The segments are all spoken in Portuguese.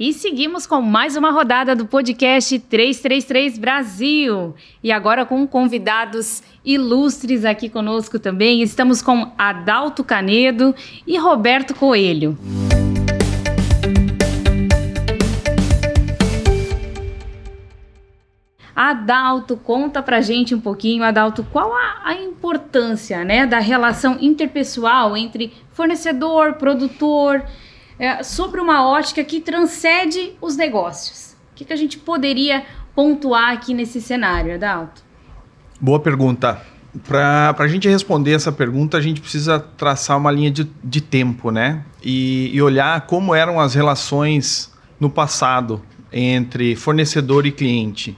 E seguimos com mais uma rodada do podcast 333 Brasil. E agora com convidados ilustres aqui conosco também. Estamos com Adalto Canedo e Roberto Coelho. Adalto, conta pra gente um pouquinho, Adalto, qual a, a, importância né, da relação interpessoal entre fornecedor, produtor, é, sobre uma ótica que transcende os negócios. O que, que a gente poderia pontuar aqui nesse cenário, Adalto? Boa pergunta. Para a gente responder essa pergunta, a gente precisa traçar uma linha de, de tempo, né? E, e olhar como eram as relações no passado entre fornecedor e cliente.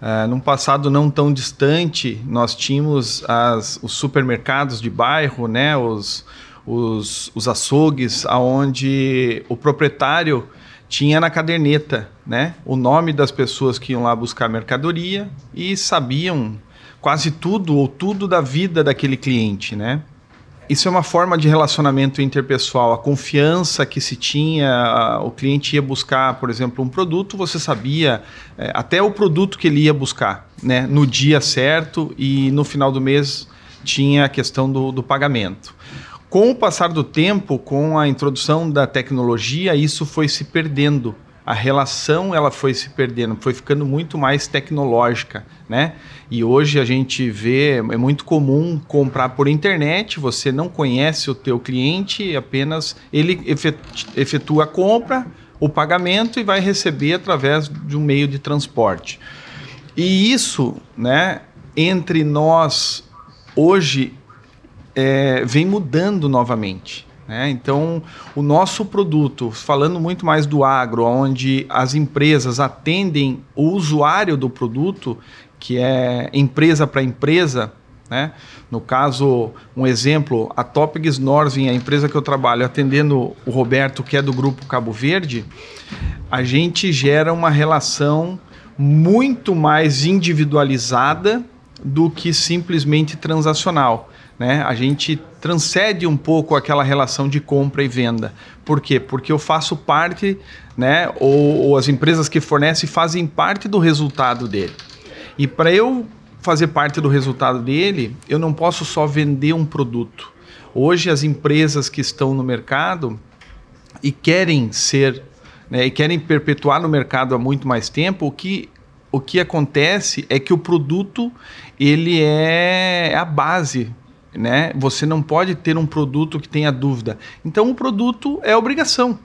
Uh, num passado não tão distante, nós tínhamos as, os supermercados de bairro, né? Os, os, os açougues, aonde o proprietário tinha na caderneta né, o nome das pessoas que iam lá buscar mercadoria e sabiam quase tudo ou tudo da vida daquele cliente, né? Isso é uma forma de relacionamento interpessoal. A confiança que se tinha, o cliente ia buscar, por exemplo, um produto, você sabia é, até o produto que ele ia buscar, né? No dia certo e no final do mês tinha a questão do, do pagamento. Com o passar do tempo, com a introdução da tecnologia, isso foi se perdendo. A relação ela foi se perdendo, foi ficando muito mais tecnológica, né? E hoje a gente vê, é muito comum comprar por internet, você não conhece o teu cliente, apenas ele efetua a compra, o pagamento e vai receber através de um meio de transporte. E isso, né, entre nós hoje é, vem mudando novamente. Né? Então, o nosso produto, falando muito mais do agro, onde as empresas atendem o usuário do produto, que é empresa para empresa, né? No caso, um exemplo, a Topics Norvin, a empresa que eu trabalho, atendendo o Roberto, que é do grupo Cabo Verde, a gente gera uma relação muito mais individualizada do que simplesmente transacional né? A gente transcende um pouco aquela relação de compra e venda. Por quê? Porque eu faço parte, né? Ou, ou as empresas que fornecem fazem parte do resultado dele. E para eu fazer parte do resultado dele, eu não posso só vender um produto. Hoje as empresas que estão no mercado e querem ser né, e querem perpetuar no mercado há muito mais tempo, o que o que acontece é que o produto ele é a base né? Você não pode ter um produto que tenha dúvida. Então, o produto é obrigação.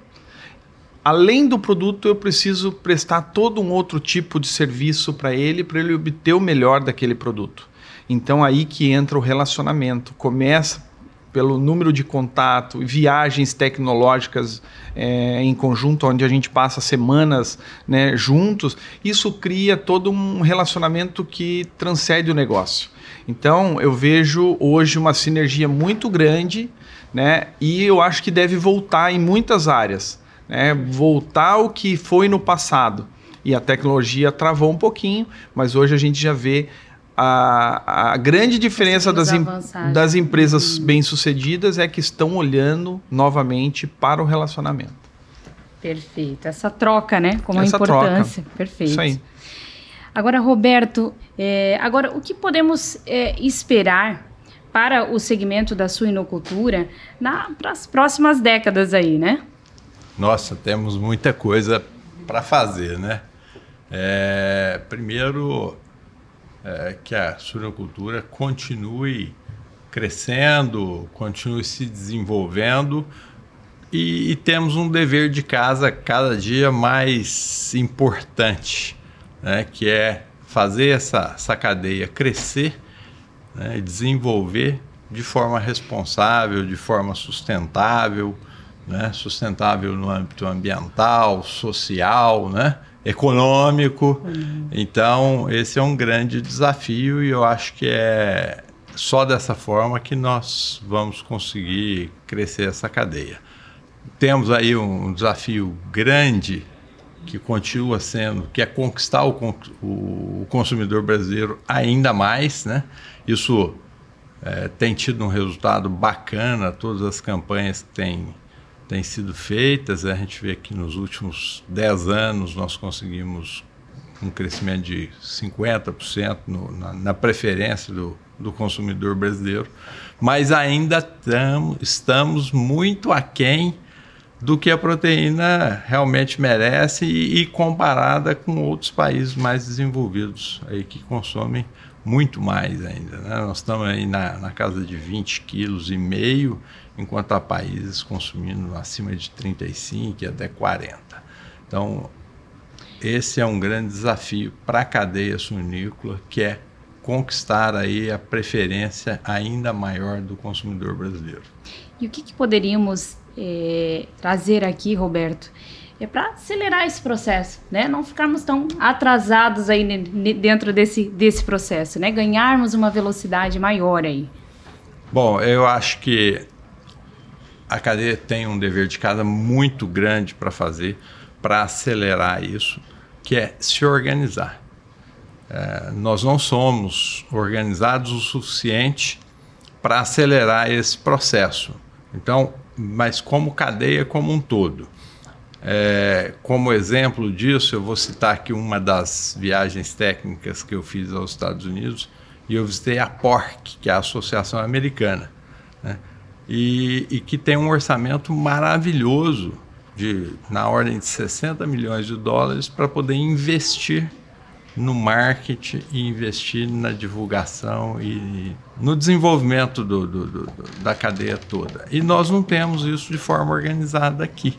Além do produto, eu preciso prestar todo um outro tipo de serviço para ele, para ele obter o melhor daquele produto. Então, aí que entra o relacionamento. Começa pelo número de contato, viagens tecnológicas é, em conjunto, onde a gente passa semanas né, juntos, isso cria todo um relacionamento que transcende o negócio. Então, eu vejo hoje uma sinergia muito grande, né? E eu acho que deve voltar em muitas áreas, né? Voltar ao que foi no passado. E a tecnologia travou um pouquinho, mas hoje a gente já vê a, a grande diferença das, em, das empresas hum. bem-sucedidas é que estão olhando novamente para o relacionamento. Perfeito. Essa troca, né? Como Essa a importância. Troca. Perfeito. Isso aí. Agora, Roberto, é, agora o que podemos é, esperar para o segmento da suinocultura para as próximas décadas aí, né? Nossa, temos muita coisa para fazer, né? É, primeiro, é, que a suinocultura continue crescendo, continue se desenvolvendo e, e temos um dever de casa cada dia mais importante né, que é fazer essa, essa cadeia crescer né, desenvolver de forma responsável, de forma sustentável, né, sustentável no âmbito ambiental, social, né, econômico. Uhum. Então, esse é um grande desafio e eu acho que é só dessa forma que nós vamos conseguir crescer essa cadeia. Temos aí um desafio grande que continua sendo, que é conquistar o, o consumidor brasileiro ainda mais, né? Isso é, tem tido um resultado bacana, todas as campanhas têm, têm sido feitas. A gente vê que nos últimos 10 anos nós conseguimos um crescimento de 50% no, na, na, preferência do, do consumidor brasileiro, mas ainda tam, estamos muito aquém do que a proteína realmente merece e, e, comparada com outros países mais desenvolvidos aí que consomem muito mais ainda. Né? Nós estamos aí na, na casa de 20 quilos e meio, enquanto há países consumindo acima de 35 e até 40. Então, esse é um grande desafio para a cadeia suinícola, que é conquistar aí a preferência ainda maior do consumidor brasileiro. E o que, que poderíamos é, trazer aqui, Roberto, é para acelerar esse processo, né? Não ficarmos tão atrasados aí dentro desse, desse processo, né? Ganharmos uma velocidade maior aí. Bom, eu acho que a cadeia tem um dever de casa muito grande para fazer, para acelerar isso, que é se organizar. É, nós não somos organizados o suficiente para acelerar esse processo. Então, mas como cadeia como um todo. É, como exemplo disso, eu vou citar aqui uma das viagens técnicas que eu fiz aos Estados Unidos e eu visitei a PORC, que é a Associação Americana, né? e, e, que tem um orçamento maravilhoso de na ordem de 60 milhões de dólares para poder investir no marketing e investir na divulgação e no desenvolvimento do, do, do, da cadeia toda. E nós não temos isso de forma organizada aqui,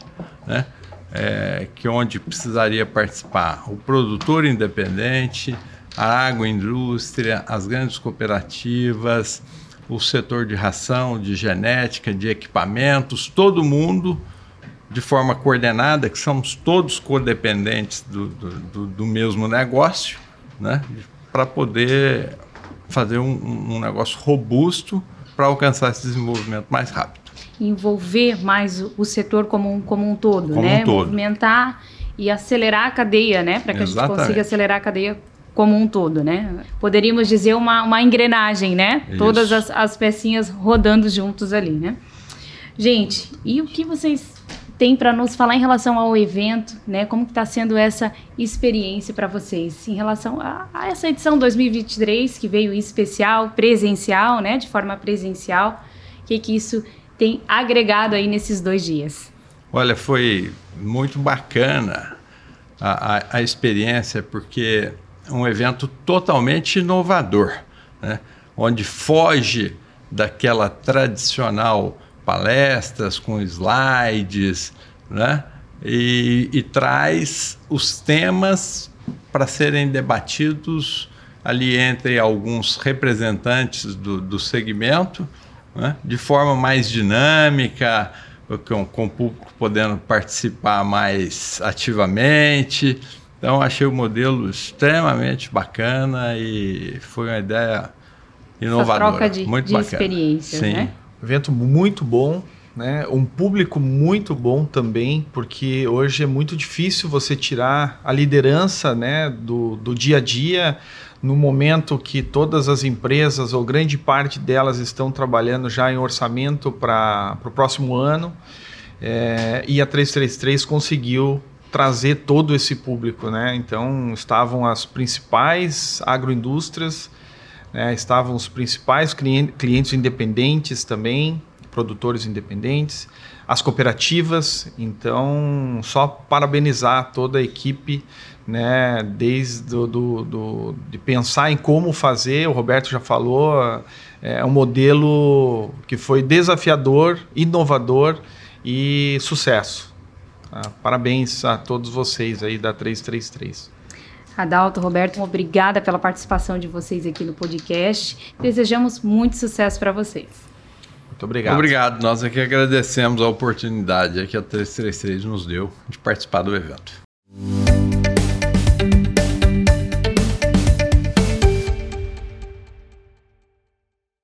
né? É, que onde precisaria participar o produtor independente, a agroindústria, as grandes cooperativas, o setor de ração, de genética, de equipamentos, todo mundo de forma coordenada, que somos todos codependentes do, do, do, mesmo negócio, né? para poder fazer um, um negócio robusto para alcançar esse desenvolvimento mais rápido. Envolver mais o, setor como um, como um todo, como né? Um todo. Movimentar e acelerar a cadeia, né? Para que Exatamente. a gente consiga acelerar a cadeia como um todo, né? Poderíamos dizer uma, uma engrenagem, né? Isso. Todas as, as pecinhas rodando juntos ali, né? Gente, e o que vocês tem para nos falar em relação ao evento, né? Como está sendo essa experiência para vocês em relação a, a, essa edição 2023 que veio especial, presencial, né? De forma presencial, o que que isso tem agregado aí nesses dois dias? Olha, foi muito bacana a, a, a experiência porque é um evento totalmente inovador, né? Onde foge daquela tradicional palestras com slides, né? E, e traz os temas para serem debatidos ali entre alguns representantes do, do segmento, né? de forma mais dinâmica, com, com o público podendo participar mais ativamente. Então, achei o modelo extremamente bacana e foi uma ideia inovadora. Essa troca de, muito de bacana. experiências, Sim. né? Evento muito bom, né? Um público muito bom também, porque hoje é muito difícil você tirar a liderança, né, do, do dia a dia no momento que todas as empresas ou grande parte delas estão trabalhando já em orçamento para o próximo ano. É, e a 333 conseguiu trazer todo esse público, né? Então estavam as principais agroindústrias né? Estavam os principais clientes, clientes independentes também, produtores independentes, as cooperativas. Então, só parabenizar toda a equipe, né? desde do, do, do, de pensar em como fazer, o Roberto já falou, é um modelo que foi desafiador, inovador e sucesso. Tá? Parabéns a todos vocês aí da 333. Adalto, Roberto, obrigada pela participação de vocês aqui no podcast. Desejamos muito sucesso para vocês. Muito obrigado. Obrigado. Nós aqui agradecemos a oportunidade que a 333 nos deu de participar do evento.